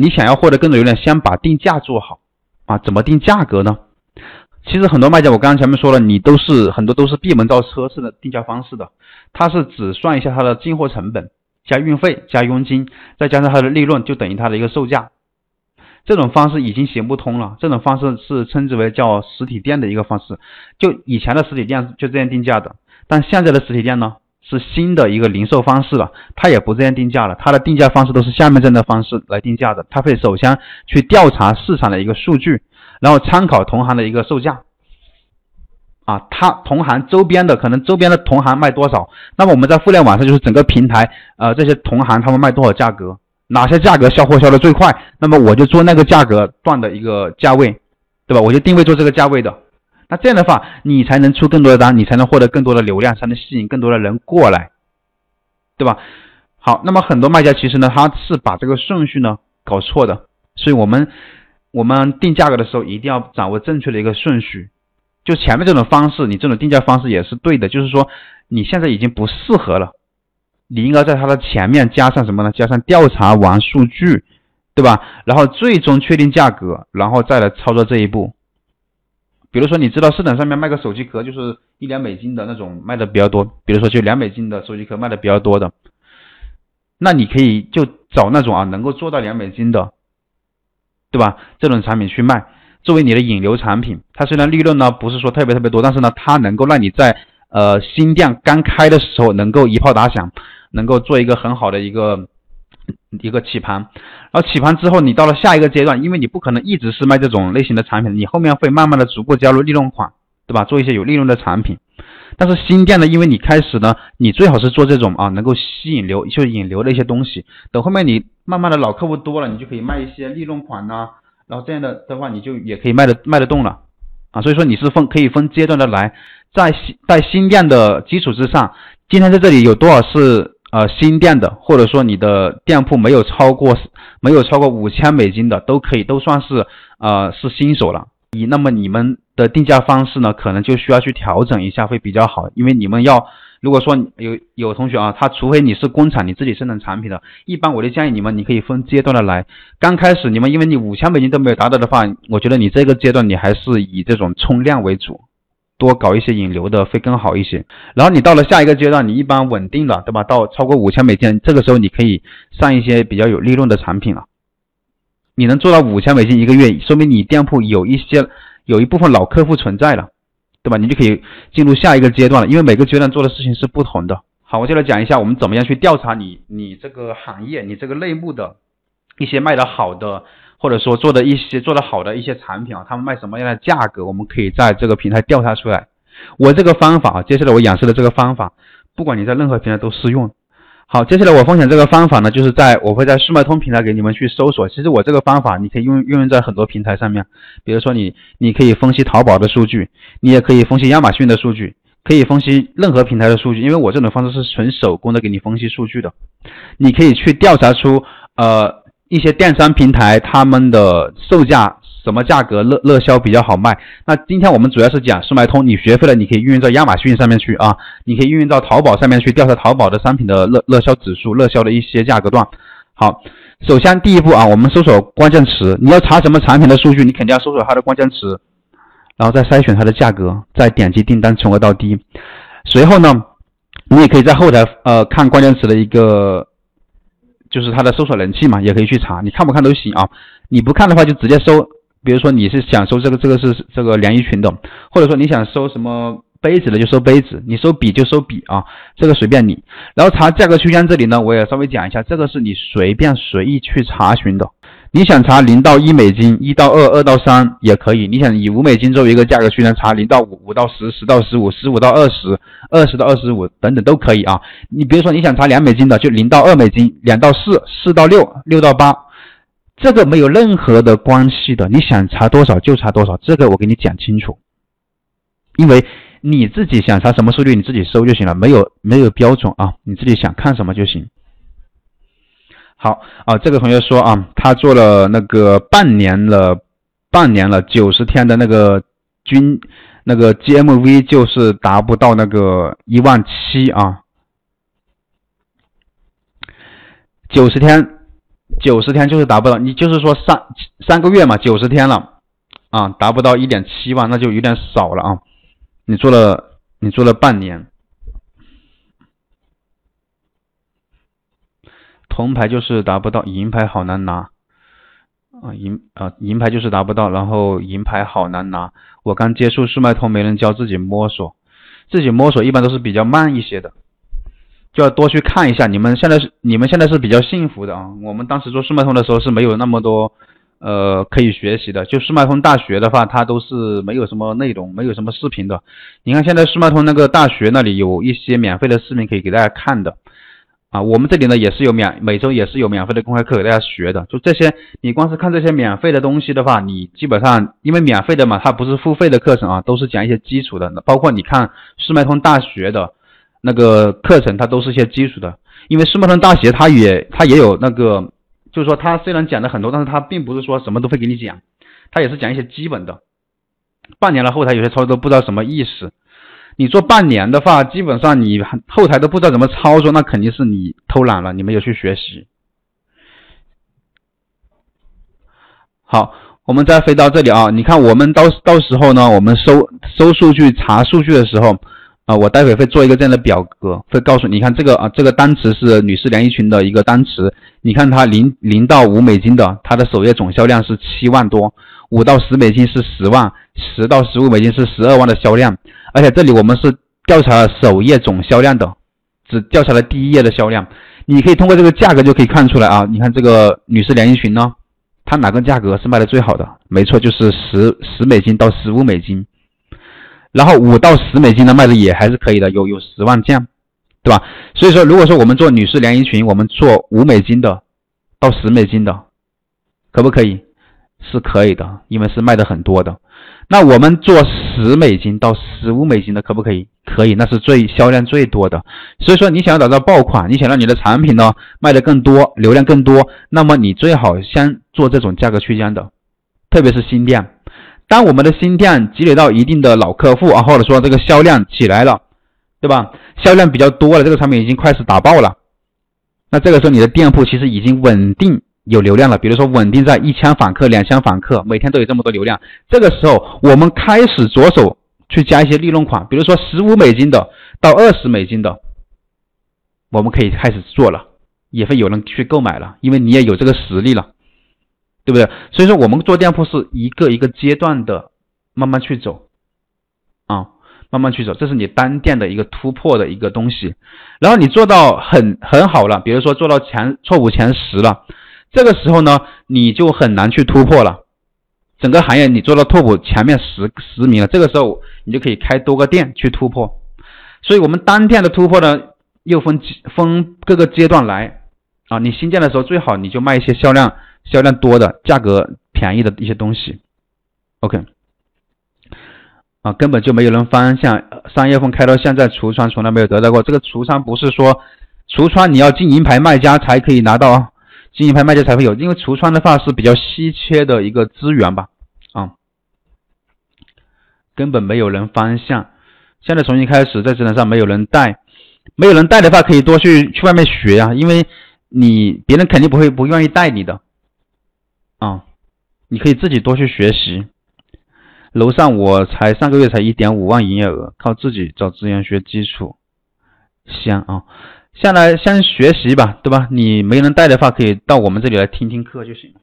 你想要获得更多流量，先把定价做好啊。怎么定价格呢？其实很多卖家，我刚刚前面说了，你都是很多都是闭门造车式的定价方式的，它是只算一下它的进货成本加运费加佣金，再加上它的利润，就等于它的一个售价。这种方式已经行不通了，这种方式是称之为叫实体店的一个方式，就以前的实体店就这样定价的，但现在的实体店呢是新的一个零售方式了，它也不这样定价了，它的定价方式都是下面这样的方式来定价的，它会首先去调查市场的一个数据，然后参考同行的一个售价，啊，它同行周边的可能周边的同行卖多少，那么我们在互联网上就是整个平台，呃，这些同行他们卖多少价格。哪些价格销货销的最快，那么我就做那个价格段的一个价位，对吧？我就定位做这个价位的。那这样的话，你才能出更多的单，你才能获得更多的流量，才能吸引更多的人过来，对吧？好，那么很多卖家其实呢，他是把这个顺序呢搞错的，所以我们我们定价格的时候一定要掌握正确的一个顺序。就前面这种方式，你这种定价方式也是对的，就是说你现在已经不适合了。你应该在它的前面加上什么呢？加上调查完数据，对吧？然后最终确定价格，然后再来操作这一步。比如说，你知道市场上面卖个手机壳就是一两美金的那种卖的比较多，比如说就两美金的手机壳卖的比较多的，那你可以就找那种啊能够做到两美金的，对吧？这种产品去卖，作为你的引流产品。它虽然利润呢不是说特别特别多，但是呢它能够让你在呃新店刚开的时候能够一炮打响。能够做一个很好的一个一个起盘，然后起盘之后，你到了下一个阶段，因为你不可能一直是卖这种类型的产品，你后面会慢慢的逐步加入利润款，对吧？做一些有利润的产品。但是新店呢，因为你开始呢，你最好是做这种啊，能够吸引流，就引流的一些东西。等后面你慢慢的老客户多了，你就可以卖一些利润款呐，然后这样的的话，你就也可以卖的卖得动了啊。所以说你是分可以分阶段的来，在新在新店的基础之上，今天在这里有多少是？呃，新店的，或者说你的店铺没有超过没有超过五千美金的，都可以，都算是呃是新手了。你那么你们的定价方式呢，可能就需要去调整一下，会比较好。因为你们要，如果说有有同学啊，他除非你是工厂，你自己生产产品的，一般我就建议你们，你可以分阶段的来。刚开始你们因为你五千美金都没有达到的话，我觉得你这个阶段你还是以这种冲量为主。多搞一些引流的会更好一些，然后你到了下一个阶段，你一般稳定了，对吧？到超过五千美金，这个时候你可以上一些比较有利润的产品了。你能做到五千美金一个月，说明你店铺有一些有一部分老客户存在了，对吧？你就可以进入下一个阶段了，因为每个阶段做的事情是不同的。好，我就来讲一下我们怎么样去调查你你这个行业你这个类目的一些卖的好的。或者说做的一些做的好的一些产品啊，他们卖什么样的价格，我们可以在这个平台调查出来。我这个方法啊，接下来我演示的这个方法，不管你在任何平台都适用。好，接下来我分享这个方法呢，就是在我会在速卖通平台给你们去搜索。其实我这个方法你可以用运用在很多平台上面，比如说你你可以分析淘宝的数据，你也可以分析亚马逊的数据，可以分析任何平台的数据。因为我这种方式是纯手工的给你分析数据的，你可以去调查出呃。一些电商平台他们的售价什么价格热热销比较好卖？那今天我们主要是讲速卖通，你学会了，你可以运用到亚马逊上面去啊，你可以运用到淘宝上面去调查淘宝的商品的热热销指数、热销的一些价格段。好，首先第一步啊，我们搜索关键词，你要查什么产品的数据，你肯定要搜索它的关键词，然后再筛选它的价格，再点击订单从高到低。随后呢，你也可以在后台呃看关键词的一个。就是它的搜索人气嘛，也可以去查，你看不看都行啊。你不看的话，就直接搜。比如说你是想搜这个，这个是这个连衣裙的，或者说你想搜什么杯子的，就搜杯子；你搜笔就搜笔啊，这个随便你。然后查价格区间这里呢，我也稍微讲一下，这个是你随便随意去查询的。你想查零到一美金，一到二，二到三也可以。你想以五美金作为一个价格区间查零到五，五到十，十到十五，十五到二十，二十到二十五等等都可以啊。你比如说你想查两美金的，就零到二美金，两到四，四到六，六到八，这个没有任何的关系的。你想查多少就查多少，这个我给你讲清楚。因为你自己想查什么数据，你自己搜就行了，没有没有标准啊，你自己想看什么就行。好啊，这个同学说啊，他做了那个半年了，半年了，九十天的那个均那个 GMV 就是达不到那个一万七啊，九十天九十天就是达不到，你就是说三三个月嘛，九十天了啊，达不到一点七万，那就有点少了啊。你做了，你做了半年，铜牌就是达不到，银牌好难拿啊，银啊银牌就是达不到，然后银牌好难拿。我刚接触速卖通，没人教，自己摸索，自己摸索一般都是比较慢一些的。就要多去看一下，你们现在是你们现在是比较幸福的啊。我们当时做速卖通的时候是没有那么多呃可以学习的。就速卖通大学的话，它都是没有什么内容，没有什么视频的。你看现在速卖通那个大学那里有一些免费的视频可以给大家看的啊。我们这里呢也是有免，每周也是有免费的公开课给大家学的。就这些，你光是看这些免费的东西的话，你基本上因为免费的嘛，它不是付费的课程啊，都是讲一些基础的。包括你看速卖通大学的。那个课程它都是一些基础的，因为世贸通大学它也它也有那个，就是说它虽然讲的很多，但是它并不是说什么都会给你讲，它也是讲一些基本的。半年了后台有些操作都不知道什么意思，你做半年的话，基本上你后台都不知道怎么操作，那肯定是你偷懒了，你没有去学习。好，我们再飞到这里啊，你看我们到到时候呢，我们收收数据查数据的时候。啊，我待会会做一个这样的表格，会告诉你看这个啊，这个单词是女士连衣裙的一个单词，你看它零零到五美金的，它的首页总销量是七万多，五到十美金是十万，十到十五美金是十二万的销量，而且这里我们是调查了首页总销量的，只调查了第一页的销量，你可以通过这个价格就可以看出来啊，你看这个女士连衣裙呢，它哪个价格是卖的最好的？没错，就是十十美金到十五美金。然后五到十美金的卖的也还是可以的，有有十万件，对吧？所以说，如果说我们做女士连衣裙，我们做五美金的到十美金的，可不可以？是可以的，因为是卖的很多的。那我们做十美金到十五美金的，可不可以？可以，那是最销量最多的。所以说，你想要打造爆款，你想让你的产品呢卖的更多，流量更多，那么你最好先做这种价格区间的，特别是新店。当我们的新店积累到一定的老客户啊，或者说这个销量起来了，对吧？销量比较多了，这个产品已经开始打爆了，那这个时候你的店铺其实已经稳定有流量了，比如说稳定在一千访客、两千访客，每天都有这么多流量。这个时候我们开始着手去加一些利润款，比如说十五美金的到二十美金的，我们可以开始做了，也会有人去购买了，因为你也有这个实力了。对不对？所以说我们做店铺是一个一个阶段的慢慢去走啊，慢慢去走，这是你单店的一个突破的一个东西。然后你做到很很好了，比如说做到前错误前十了，这个时候呢，你就很难去突破了。整个行业你做到 top 前面十十名了，这个时候你就可以开多个店去突破。所以我们单店的突破呢，又分分各个阶段来啊。你新建的时候最好你就卖一些销量。销量多的、价格便宜的一些东西，OK，啊，根本就没有人方向。三月份开到现在，橱窗从来没有得到过。这个橱窗不是说橱窗你要进银牌卖家才可以拿到啊，进银拍卖家才会有，因为橱窗的话是比较稀缺的一个资源吧，啊，根本没有人方向。现在重新开始，在职场上没有人带，没有人带的话，可以多去去外面学啊，因为你别人肯定不会不愿意带你的。啊，你可以自己多去学习。楼上我才上个月才一点五万营业额，靠自己找资源学基础，香啊！下来先学习吧，对吧？你没人带的话，可以到我们这里来听听课就行了。